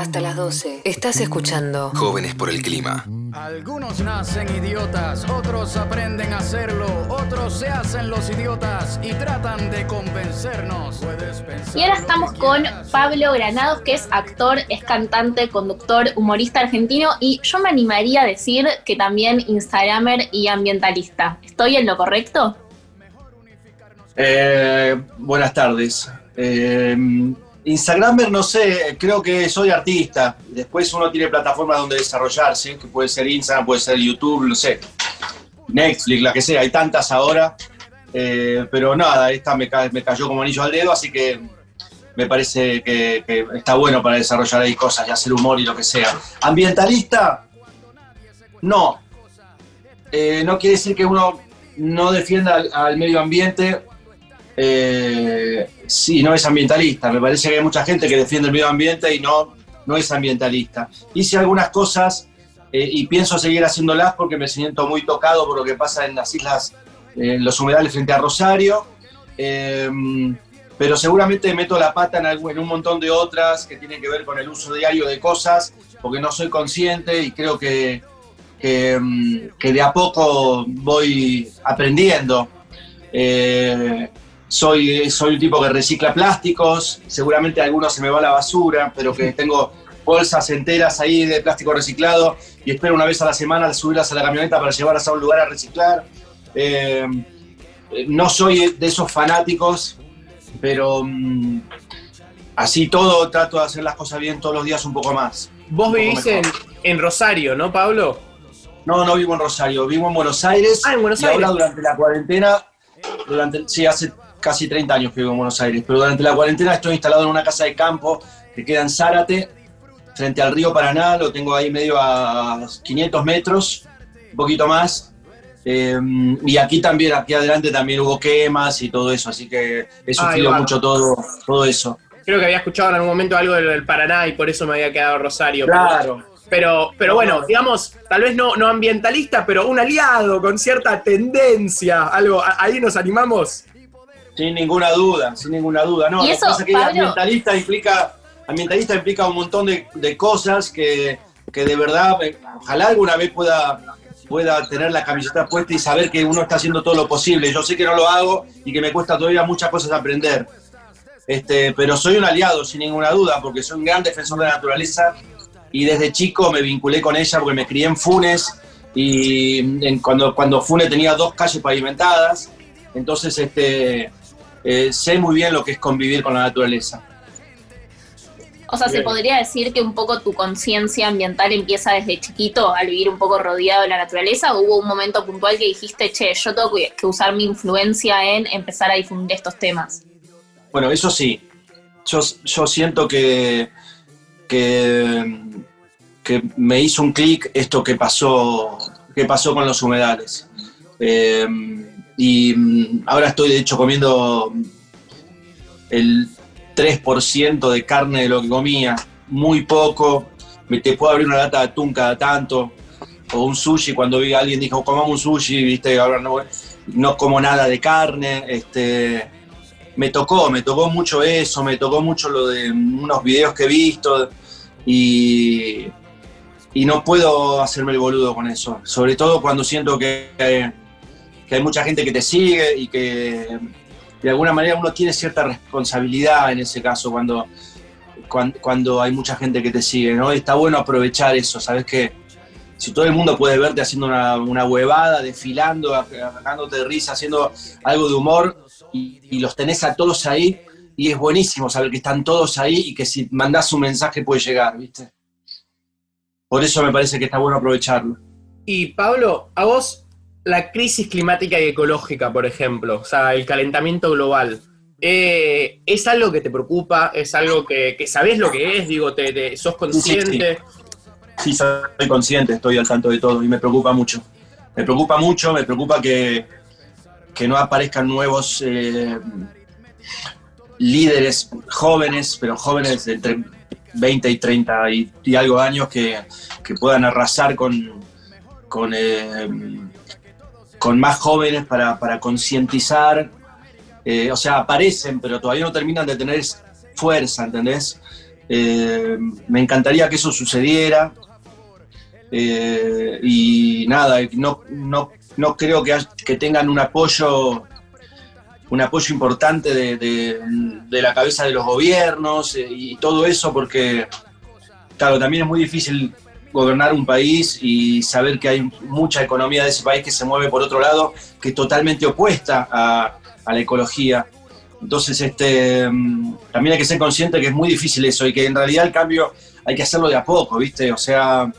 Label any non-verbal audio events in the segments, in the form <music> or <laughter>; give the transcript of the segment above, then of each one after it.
Hasta las 12. Estás escuchando Jóvenes por el Clima. Algunos nacen idiotas, otros aprenden a hacerlo, otros se hacen los idiotas y tratan de convencernos. Y ahora estamos con. Pablo Granados, que es actor, es cantante, conductor, humorista argentino y yo me animaría a decir que también instagramer y ambientalista. ¿Estoy en lo correcto? Eh, buenas tardes. Eh, Instagramer, no sé, creo que soy artista. Después uno tiene plataformas donde desarrollarse, que puede ser Instagram, puede ser YouTube, no sé. Netflix, la que sea, hay tantas ahora. Eh, pero nada, esta me, me cayó como anillo al dedo, así que me parece que, que está bueno para desarrollar ahí cosas y hacer humor y lo que sea. Ambientalista, no. Eh, no quiere decir que uno no defienda al, al medio ambiente eh, si no es ambientalista. Me parece que hay mucha gente que defiende el medio ambiente y no, no es ambientalista. Hice algunas cosas eh, y pienso seguir haciéndolas porque me siento muy tocado por lo que pasa en las islas, eh, en los humedales frente a Rosario. Eh, pero seguramente meto la pata en, algún- en un montón de otras que tienen que ver con el uso diario de cosas, porque no soy consciente y creo que, que, que de a poco voy aprendiendo. Eh, soy, soy un tipo que recicla plásticos, seguramente algunos se me va a la basura, pero que tengo bolsas enteras ahí de plástico reciclado y espero una vez a la semana subirlas a la camioneta para llevarlas a un lugar a reciclar. Eh, no soy de esos fanáticos, pero mm, así todo trato de hacer las cosas bien todos los días un poco más. Vos vivís en, en Rosario, ¿no, Pablo? No, no vivo en Rosario, vivo en Buenos Aires. Ah, en Buenos y ahora Aires. durante la cuarentena, durante, sí, hace casi 30 años que vivo en Buenos Aires, pero durante la cuarentena estoy instalado en una casa de campo que queda en Zárate, frente al río Paraná, lo tengo ahí medio a 500 metros, un poquito más. Eh, y aquí también, aquí adelante también hubo quemas y todo eso, así que he sufrido mucho todo, todo eso. Creo que había escuchado en algún momento algo del, Paraná y por eso me había quedado Rosario. Claro. Pero, pero No, bueno, no. digamos, tal vez no, no ambientalista, pero un aliado con cierta tendencia. Algo, ahí nos animamos. Sin ninguna duda, sin ninguna duda. No, Y lo que pasa es que ambientalista implica, ambientalista implica un montón de, de cosas que, que de verdad, eh, ojalá alguna vez pueda, pueda tener la camiseta puesta y saber que uno está haciendo todo lo posible. Yo sé que no lo hago y que me cuesta todavía muchas cosas aprender. Este, pero soy un aliado, sin ninguna duda, porque soy un gran defensor de la naturaleza y desde chico me vinculé con ella porque me crié en Funes y en- cuando, cuando Funes tenía dos calles pavimentadas, entonces este, eh, sé muy bien lo que es convivir con la naturaleza. O sea, se podría decir que un poco tu conciencia ambiental empieza desde chiquito al vivir un poco rodeado de la naturaleza. ¿O hubo un momento puntual que dijiste, che, yo tengo que que usar mi influencia en empezar a difundir estos temas? Bueno, eso sí, yo, yo siento que, que, que me hizo un clic esto que pasó, que pasó con los humedales. Eh, y mm, ahora estoy de hecho comiendo el 3% de carne de lo que comía, muy poco. Me te puedo abrir una lata de atún cada tanto, o un sushi. Cuando vi a alguien dijo, comamos un sushi, viste, ahora no, como nada de carne. Este, me tocó, me tocó mucho eso, me tocó mucho lo de unos videos que he visto y, y no puedo hacerme el boludo con eso. Sobre todo cuando siento que, que hay mucha gente que te sigue y que de alguna manera uno tiene cierta responsabilidad en ese caso cuando, cuando, hay mucha gente que te sigue, ¿no? Está bueno aprovechar eso, ¿sabes qué? Si todo el mundo puede verte haciendo una, huevada, desfilando, sacándote de risa, haciendo algo de humor, y, y los tenés a todos ahí, y es buenísimo saber que están todos ahí y que si mandás un mensaje puede llegar, ¿viste? Por eso me parece que está bueno aprovecharlo. Y Pablo, a vos, la crisis climática y ecológica, por ejemplo, o sea, el calentamiento global, eh, ¿es algo que te preocupa? ¿Es algo que, que sabés lo que es? Digo, te, te- ¿sos consciente? Sí, soy consciente, estoy al tanto de todo y me preocupa mucho. Me preocupa mucho, me preocupa que, que no aparezcan nuevos eh, líderes jóvenes, pero jóvenes de entre 20 y 30 y, y algo años que, que puedan arrasar con, con, eh, con más jóvenes para, para concientizar. Eh, o sea, aparecen, pero todavía no terminan de tener fuerza, ¿entendés? Eh, me encantaría que eso sucediera. Eh, y nada, no, no, no creo que, que, tengan un apoyo, un apoyo importante de, de, la cabeza de los gobiernos eh, y todo eso, porque, claro, también es muy difícil gobernar un país y saber que hay mucha economía de ese país que se mueve por otro lado, que es totalmente opuesta a, a la ecología. Entonces, este, también hay que ser consciente que es muy difícil eso y que en realidad el cambio hay que hacerlo de a poco, ¿viste? O sea,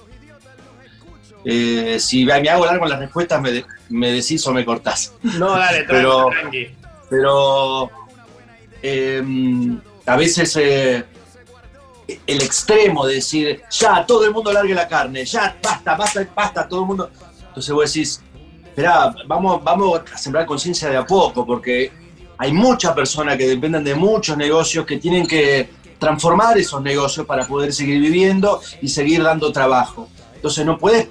eh, si me hago largo en las respuestas, me, me, decís o me cortás. No, dale, <laughs> tranqui, pero, tranqui. Pero eh, a veces eh, el extremo de decir, ya, todo el mundo largue la carne, ya, basta, basta, basta, todo el mundo. Entonces vos decís, esperá, vamos, vamos a sembrar conciencia de a poco, porque hay muchas personas que dependen de muchos negocios que tienen que transformar esos negocios para poder seguir viviendo y seguir dando trabajo. Entonces no puedes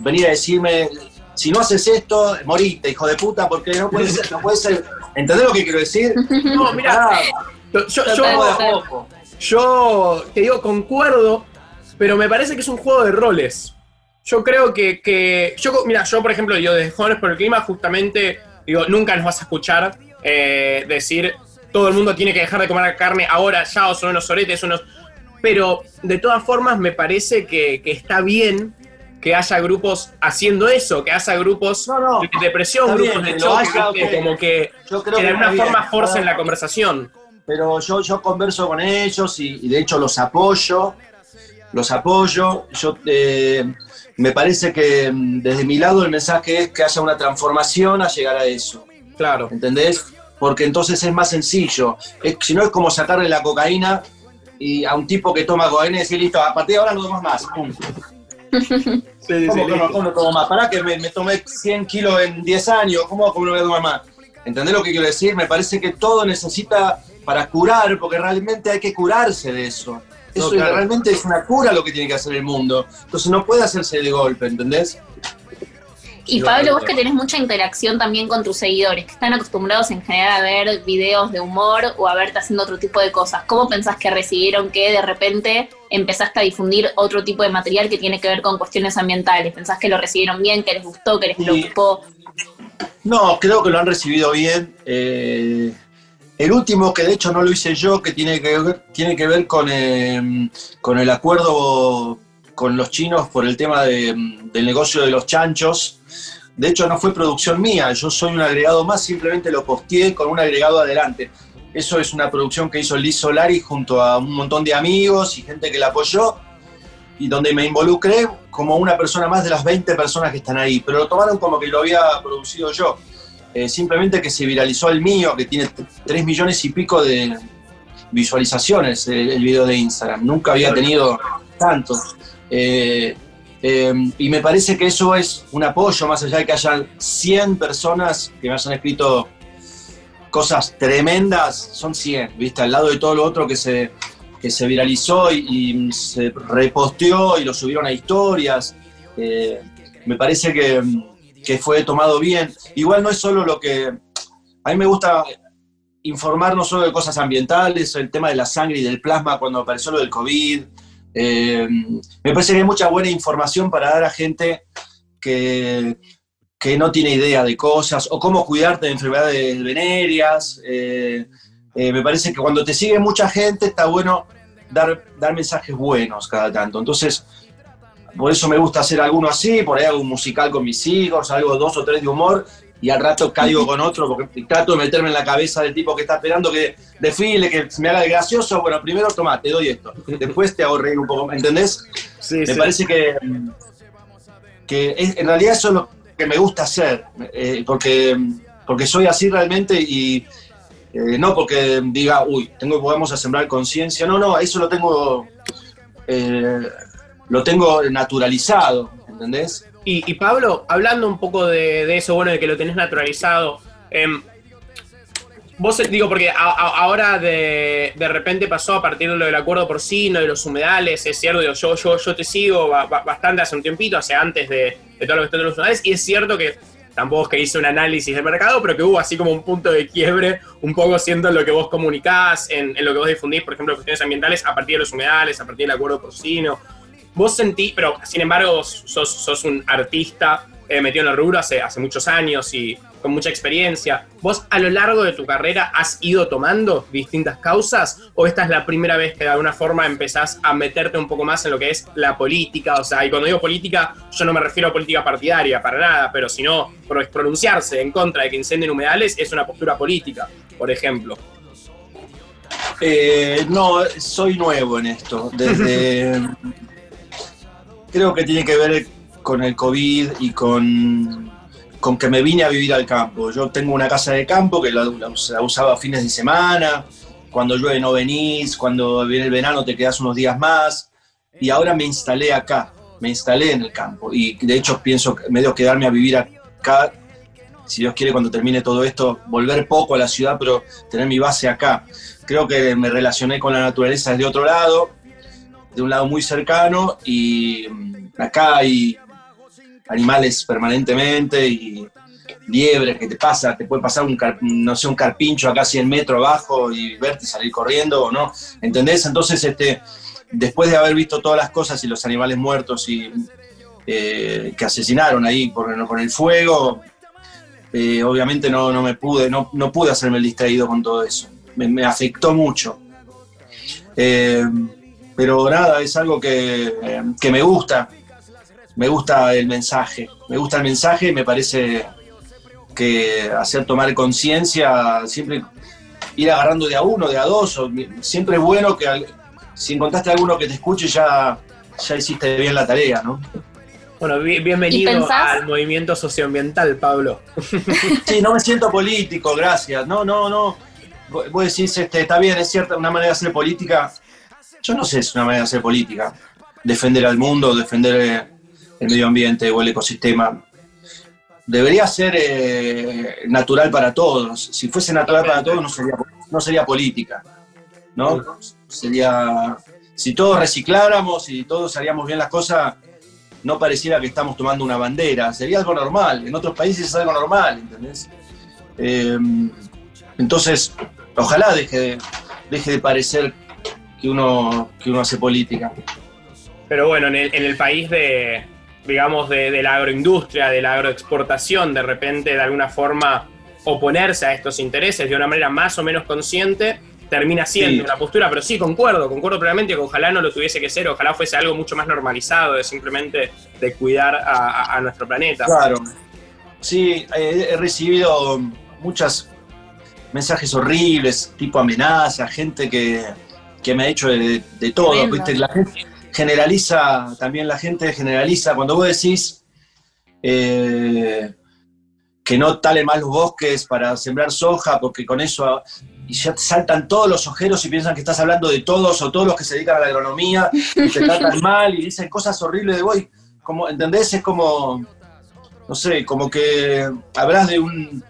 venir a decirme, si no haces esto, moriste, hijo de puta, porque no puede ser, no puede ser. ¿Entendés lo que quiero decir? <laughs> No, mira, yo, yo, de a poco. Yo te digo, concuerdo, pero me parece que es un juego de roles. Yo creo que, que yo, mira, yo por ejemplo, yo desde Jóvenes por el Clima, justamente, digo, nunca nos vas a escuchar eh, decir todo el mundo tiene que dejar de comer carne ahora, ya, o son unos soretes, unos... Pero de todas formas me parece que, que está bien que haya grupos haciendo eso, que haya grupos No, no, de depresión, grupos bien, de choque, como que, Yo creo que de alguna forma forcen la conversación. Pero yo, yo converso con ellos y, y de hecho los apoyo, los apoyo. Yo eh, me parece que mm, desde mi lado el mensaje es que haya una transformación a llegar a eso, Claro. ¿entendés? Porque entonces es más sencillo. Es- si no es como sacarle la cocaína y a un tipo que toma cocaína y decir, listo, a partir de ahora no tomas más. Pum. <laughs> Sí, ¿Cómo que no, cómo no tomo más? Pará que me, me tomé 100 kilos en 10 años, ¿cómo, cómo no voy a tomar más? ¿Entendés lo que quiero decir? Me parece que todo necesita para curar, porque realmente hay que curarse de eso. Eso No, claro. realmente es una cura lo que tiene que hacer el mundo. Entonces no puede hacerse de golpe, ¿entendés? Y Pablo, vos que tenés mucha interacción también con tus seguidores, que están acostumbrados en general a ver videos de humor o a verte haciendo otro tipo de cosas, ¿cómo pensás que recibieron que de repente empezaste a difundir otro tipo de material que tiene que ver con cuestiones ambientales? ¿Pensás que lo recibieron bien, que les gustó, que les preocupó? No, creo que lo han recibido bien. Eh, el último, que de hecho no lo hice yo, que tiene que ver, tiene que ver con, eh, con el acuerdo con los chinos por el tema de, del negocio de los chanchos. De hecho, no fue producción mía, yo soy un agregado más, simplemente lo posteé con un agregado adelante. Eso es una producción que hizo Liz Solari junto a un montón de amigos y gente que la apoyó y donde me involucré como una persona más de las 20 personas que están ahí, pero lo tomaron como que lo había producido yo. Eh, simplemente que se viralizó el mío, que tiene 3 millones y pico de visualizaciones el, el video de Instagram. Nunca había tenido tanto. Eh, eh, y me parece que eso es un apoyo, más allá de que hayan 100 personas que me hayan escrito cosas tremendas, son 100, ¿viste? Al lado de todo lo otro que se, que se viralizó y, y se reposteó y lo subieron a historias. Eh, me parece que, que fue tomado bien. Igual no es solo lo que... A mí me gusta informar no solo de cosas ambientales, el tema de la sangre y del plasma cuando apareció lo del COVID. Eh, me parece que hay mucha buena información para dar a gente que, que no tiene idea de cosas o cómo cuidarte de enfermedades venéreas. Eh, eh, me parece que cuando te sigue mucha gente está bueno dar, dar mensajes buenos cada tanto. Entonces, por eso me gusta hacer alguno así, por ahí hago un musical con mis hijos, algo dos o tres de humor, y al rato caigo con otro, porque trato de meterme en la cabeza del tipo que está esperando que desfile, que me haga el gracioso. Bueno, primero toma, te doy esto. Después te hago reír un poco, ¿entendés? Sí, Me sí. parece que, que es- en realidad eso es lo que me gusta hacer, eh, porque, porque soy así realmente y eh, no porque diga, uy, tengo, vamos a sembrar conciencia. No, no, eso lo tengo, eh, lo tengo naturalizado, ¿entendés? Y, Pablo, hablando un poco de, de eso, bueno, de que lo tenés naturalizado, em, vos, digo, porque ahora de, de repente pasó a partir de lo del acuerdo porcino, de los humedales, es cierto, yo, yo, yo te sigo ba- ba- bastante hace un tiempito, hace antes de, de todo lo que está en los humedales, y es cierto que tampoco es que hice un análisis del mercado, pero que hubo así como un punto de quiebre, un poco siendo en lo que vos comunicás, en, en lo que vos difundís, por ejemplo, cuestiones ambientales a partir de los humedales, a partir del acuerdo porcino. Vos sentís, pero sin embargo sos, sos un artista eh, metido en el rubro hace, hace muchos años y con mucha experiencia. ¿Vos a lo largo de tu carrera has ido tomando distintas causas o esta es la primera vez que de alguna forma empezás a meterte un poco más en lo que es la política? O sea, y cuando digo política, yo no me refiero a política partidaria para nada, pero sino pronunciarse en contra de que incendien humedales es una postura política, por ejemplo. Eh, no, soy nuevo en esto. Desde. <laughs> creo que tiene que ver con el COVID y con, con que me vine a vivir al campo. Yo tengo una casa de campo que la, usaba fines de semana, cuando llueve no venís, cuando viene el verano te quedas unos días más, y ahora me instalé acá, me instalé en el campo, y de hecho pienso medio quedarme a vivir acá, si Dios quiere cuando termine todo esto, volver poco a la ciudad, pero tener mi base acá. Creo que me relacioné con la naturaleza desde otro lado, de un lado muy cercano, y mm, acá hay animales permanentemente y liebre que te pasa, te puede pasar un, no sé, un carpincho acá 100 metros abajo y verte salir corriendo o no, ¿entendés? Entonces, este, después de haber visto todas las cosas y los animales muertos y eh, que asesinaron ahí por, con el fuego, eh, obviamente no, no, me pude, no, no, pude hacerme el distraído con todo eso. Me, afectó mucho. Eh, pero nada, es algo que, que me gusta, me gusta el mensaje, me gusta el mensaje y me parece que hacer tomar conciencia, siempre ir agarrando de a uno, de a dos, siempre es bueno que si encontraste a alguno que te escuche ya, ya hiciste bien la tarea, ¿no? Bueno, bienvenido al movimiento socioambiental, Pablo. <laughs> Sí, no me siento político, gracias. No, no, no. Vos decís, este, está bien, es cierta, una manera de hacer política. Yo no sé si es una manera de hacer política. Defender al mundo, defender eh, el medio ambiente o el ecosistema. Debería ser eh, natural para todos. Si fuese natural para todos, no sería, no sería política. ¿no? Sería. Si todos recicláramos y todos haríamos bien las cosas, no pareciera que estamos tomando una bandera. Sería algo normal. En otros países es algo normal, ¿entendés? Eh, entonces, ojalá deje de, deje de parecer que uno, que uno hace política. Pero bueno, en el, en el país de, digamos, de, la agroindustria, de la agroexportación, de repente, de alguna forma, oponerse a estos intereses de una manera más o menos consciente, termina siendo una postura, pero sí, concuerdo, concuerdo plenamente que ojalá no lo tuviese que ser, ojalá fuese algo mucho más normalizado de simplemente de cuidar a, nuestro planeta. Claro, sí, he, recibido muchos mensajes horribles, tipo amenaza, gente que, me ha hecho de, todo, ¿viste? La gente, generaliza, también la gente generaliza, cuando vos decís eh, que no talen más los bosques para sembrar soja, porque con eso y ya te saltan todos los ojeros y piensan que estás hablando de todos o todos los que se dedican a la agronomía, y te tratan <laughs> mal y dicen cosas horribles de vos, como, ¿entendés? Es como, no sé, como que hablas de un,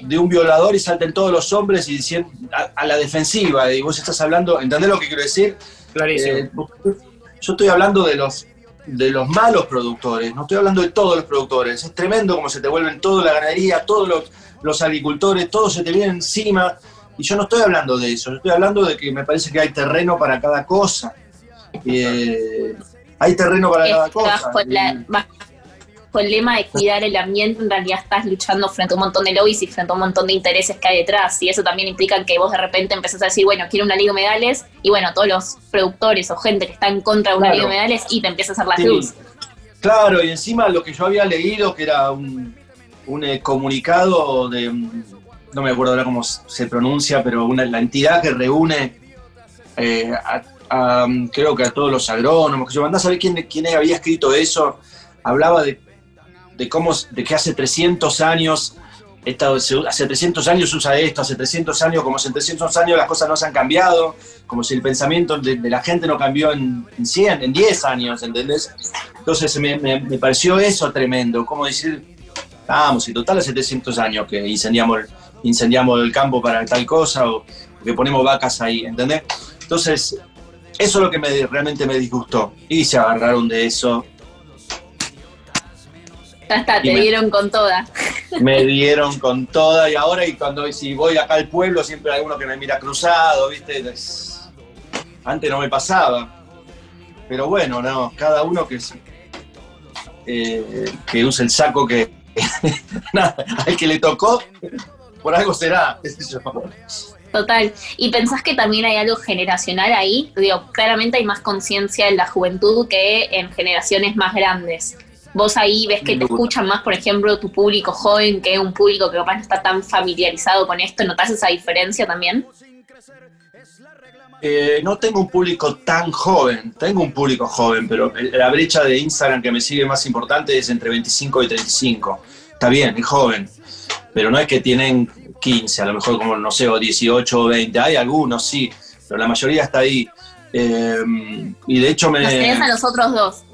de un violador y salten todos los hombres y dicen a, la defensiva, y vos estás hablando, ¿entendés lo que quiero decir? Clarísimo. Eh, yo estoy hablando de los, de los malos productores, no estoy hablando de todos los productores. Es tremendo como se te vuelven toda la ganadería, todos los, agricultores, todo se te viene encima. Y yo no estoy hablando de eso, yo estoy hablando de que me parece que hay terreno para cada cosa. Eh, hay terreno para cada cosa el lema de cuidar el ambiente, en realidad estás luchando frente a un montón de lobbies y frente a un montón de intereses que hay detrás. Y eso también implica que vos de repente empezás a decir, bueno, quiero una liga de medales, y bueno, todos los productores o gente que está en contra de una liga de medales, y te empieza a hacer la luz. Claro, y encima lo que yo había leído, que era un, eh, comunicado de, no me acuerdo ahora cómo se pronuncia, pero una, la entidad que reúne eh, a, creo que a todos los agrónomos, que yo mandás a saber quién, quién había escrito eso, hablaba de de cómo, de que hace 300 años, hace 300 años usa esto, hace 300 años, como en 300 años las cosas no se han cambiado, como si el pensamiento de, la gente no cambió en, 100, en 10 años, ¿entendés? Entonces me, me, pareció eso tremendo, como decir, vamos, y total hace 300 años que incendiamos, incendiamos el campo para tal cosa, o que ponemos vacas ahí, ¿entendés? Entonces, eso es lo que me, realmente me disgustó. Y se agarraron de eso Ya está, te me- dieron con toda. me dieron con toda y ahora y cuando si voy acá al pueblo siempre hay alguno que me mira cruzado, ¿viste? Es- Antes no me pasaba. Pero bueno, no, cada uno que eh, que use el saco que <laughs> nada, al que le tocó, por algo será, qué sé yo. Total. ¿Y pensás que también hay algo generacional ahí? Digo, claramente hay más conciencia en la juventud que en generaciones más grandes. Vos ahí ves que te escuchan más, por ejemplo, tu público joven que un público que capaz no está tan familiarizado con esto. ¿Notás esa diferencia también? Eh, no tengo un público tan joven, tengo un público joven, pero la brecha de Instagram que me sigue más importante es entre 25 y 35. Está bien, es joven, pero no es que tienen 15, a lo mejor como, no sé, o 18 o 20. Hay algunos, sí, pero la mayoría está ahí. Eh, y de hecho me... Nos tenés a nosotros dos.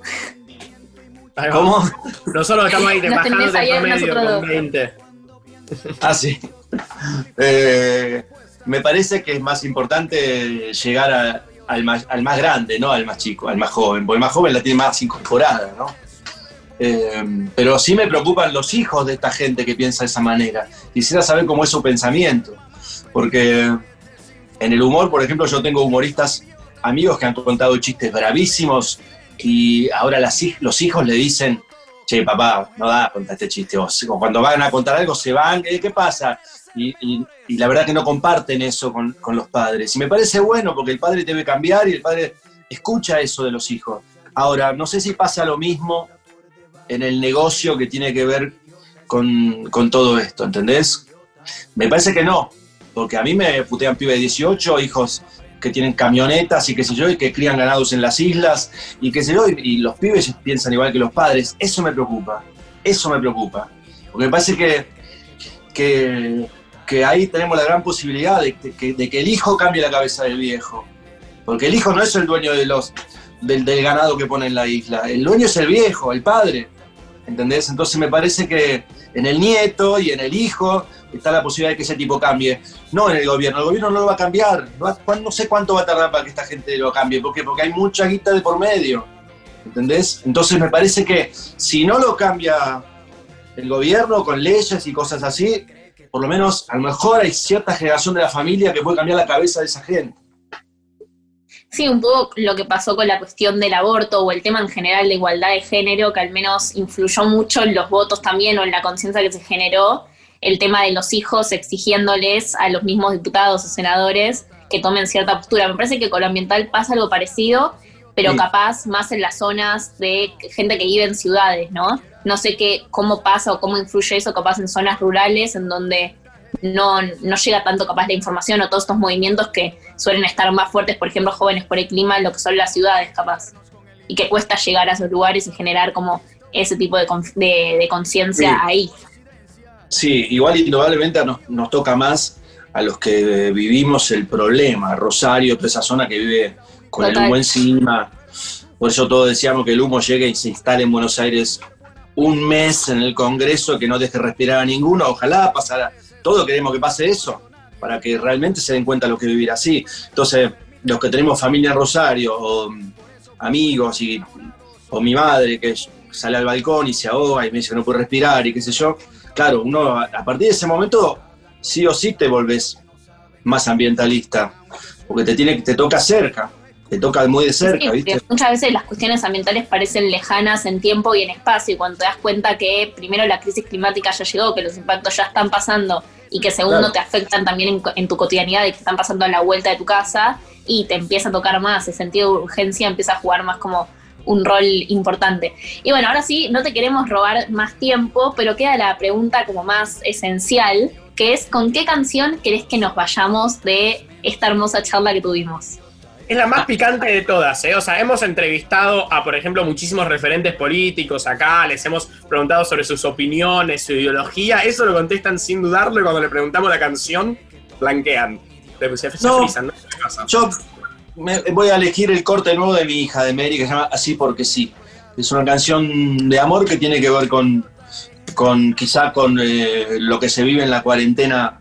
¿Cómo? Nosotros estamos ahí bajando de promedio con dos. 20. Ah, sí. Eh, me parece que es más importante llegar a- al, más, al más grande, no al más chico, al más joven, porque el más joven la tiene más incorporada, ¿no? Eh, pero sí me preocupan los hijos de esta gente que piensa de esa manera. Quisiera saber cómo es su pensamiento, porque en el humor, por ejemplo, yo tengo humoristas, amigos que han contado chistes bravísimos y ahora los hijos le dicen, che, papá, no da a contar este chiste. O cuando van a contar algo se van, "Eh, ¿qué pasa? Y, la verdad que no comparten eso con, los padres. Y me parece bueno porque el padre debe cambiar y el padre escucha eso de los hijos. Ahora, no sé si pasa lo mismo en el negocio que tiene que ver con, con todo esto, ¿entendés? Me parece que no, porque a mí me putean pibes de 18, hijos que tienen camionetas y qué sé yo, y que crían ganados en las islas, y qué sé yo, y, los pibes piensan igual que los padres. Eso me preocupa, eso me preocupa. Porque me parece que, que, que ahí tenemos la gran posibilidad de, que- de que el hijo cambie la cabeza del viejo. Porque el hijo no es el dueño de los, del, del ganado que pone en la isla, el dueño es el viejo, el padre. ¿Entendés? Entonces me parece que en el nieto y en el hijo está la posibilidad de que ese tipo cambie. No en el gobierno, el gobierno no lo va a cambiar. No, sé cuánto va a tardar para que esta gente lo cambie. ¿Por qué? Porque hay mucha guita de por medio. ¿Entendés? Entonces me parece que si no lo cambia el gobierno con leyes y cosas así, por lo menos a lo mejor hay cierta generación de la familia que puede cambiar la cabeza de esa gente. Sí, un poco lo que pasó con la cuestión del aborto o el tema en general de igualdad de género, que al menos influyó mucho en los votos también o en la conciencia que se generó, el tema de los hijos exigiéndoles a los mismos diputados o senadores que tomen cierta postura. Me parece que con lo ambiental pasa algo parecido, pero Sí. capaz más en las zonas de gente que vive en ciudades, ¿no? No sé qué, cómo pasa o cómo influye eso capaz en zonas rurales en donde no, no llega tanto capaz la información o todos estos movimientos que suelen estar más fuertes, por ejemplo, jóvenes por el clima, en lo que son las ciudades capaz. Y que cuesta llegar a esos lugares y generar como ese tipo de, de, de conciencia Sí. ahí. Sí, igual indudablemente nos, nos toca más a los que vivimos el problema, Rosario, toda esa zona que vive con Total. el humo encima. Por eso todos decíamos que el humo llegue y se instale en Buenos Aires un mes en el Congreso, que no deje respirar a ninguno. Ojalá pasara, todos queremos que pase eso, para que realmente se den cuenta lo que vivir así. Entonces, los que tenemos familia en Rosario, o mm, amigos, y, o mi madre que sale al balcón y se ahoga y me dice que no puede respirar y qué sé yo, claro, uno a partir de ese momento sí o sí te volvés más ambientalista, porque te tiene te toca cerca, te toca muy de cerca, Sí, ¿viste? muchas veces las cuestiones ambientales parecen lejanas en tiempo y en espacio, y cuando te das cuenta que primero la crisis climática ya llegó, que los impactos ya están pasando, y que segundo Claro. te afectan también en, en tu cotidianidad y que están pasando a la vuelta de tu casa, y te empieza a tocar más, el sentido de urgencia empieza a jugar más como un rol importante. Y bueno, ahora sí, no te queremos robar más tiempo, pero queda la pregunta como más esencial, que es ¿con qué canción querés que nos vayamos de esta hermosa charla que tuvimos? Es la más picante de todas, ¿eh? O sea, hemos entrevistado a, por ejemplo, muchísimos referentes políticos acá, les hemos preguntado sobre sus opiniones, su ideología, eso lo contestan sin dudarlo y cuando le preguntamos la canción, blanquean. Se, se- se No. frisan, ¿no? ¿Qué pasa? Yo me- voy a elegir el corte nuevo de mi hija, de Mary, que se llama Así porque sí. Es una canción de amor que tiene que ver con, con quizá con eh, lo que se vive en la cuarentena,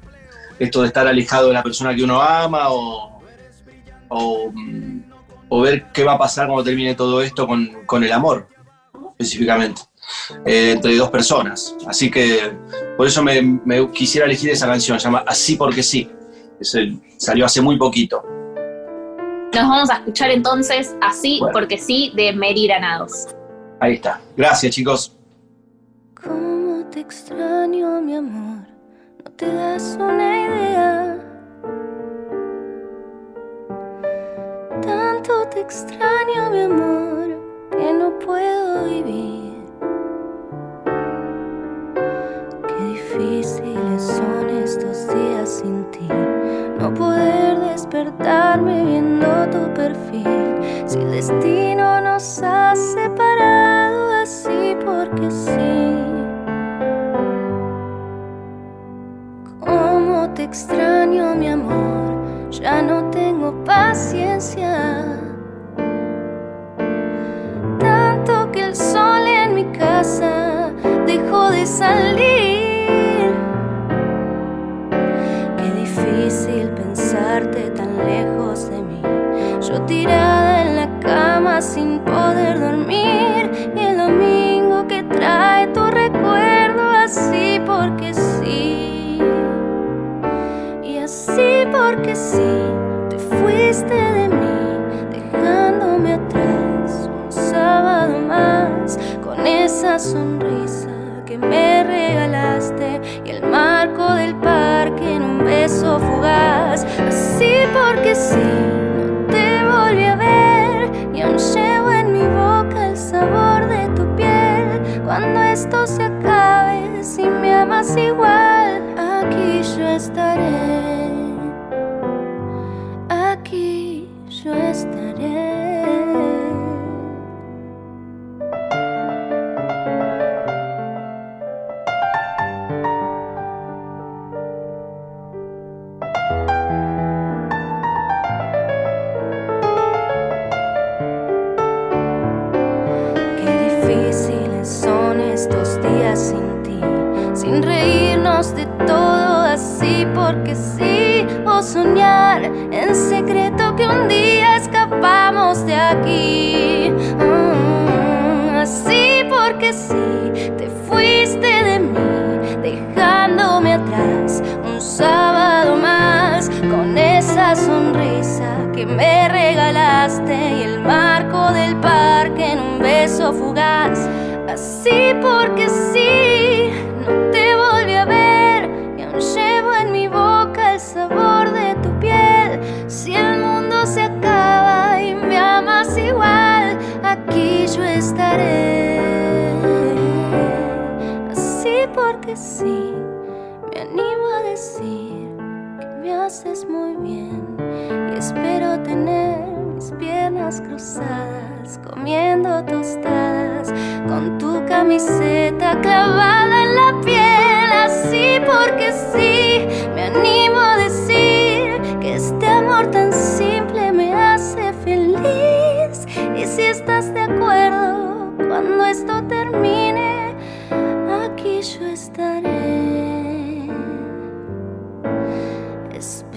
esto de estar alejado de la persona que uno ama o, o, mm, ver qué va a pasar cuando termine todo esto con, con el amor, específicamente. eh, entre dos personas. Así que por eso me, me quisiera elegir esa canción, se llama Así porque sí. Es el- salió hace muy poquito. Nos vamos a escuchar entonces así Bueno. porque sí de Mary Granados. Ahí está. Gracias, chicos. Cómo te extraño, mi amor, no te das una idea. Tanto te extraño, mi amor, que no puedo vivir. Qué difíciles son estos días sin ti. No poder despertarme tu perfil. Si el destino nos porque secreto que un día escapamos de aquí. Mm, así porque sí, te fuiste de mí, dejándome atrás un sábado más con esa sonrisa que me regalaste y el marco del parque en un beso fugaz. Así porque sí, no te volví a ver y aún llevo en mi boca el sabor que sí, me animo a decir que me haces muy bien. Y espero tener mis piernas cruzadas, comiendo tostadas con tu camiseta clavada en la piel, así porque sí, me animo a decir que este amor tan simple me hace feliz. Y si estás de acuerdo cuando esto termine estaré. Esperando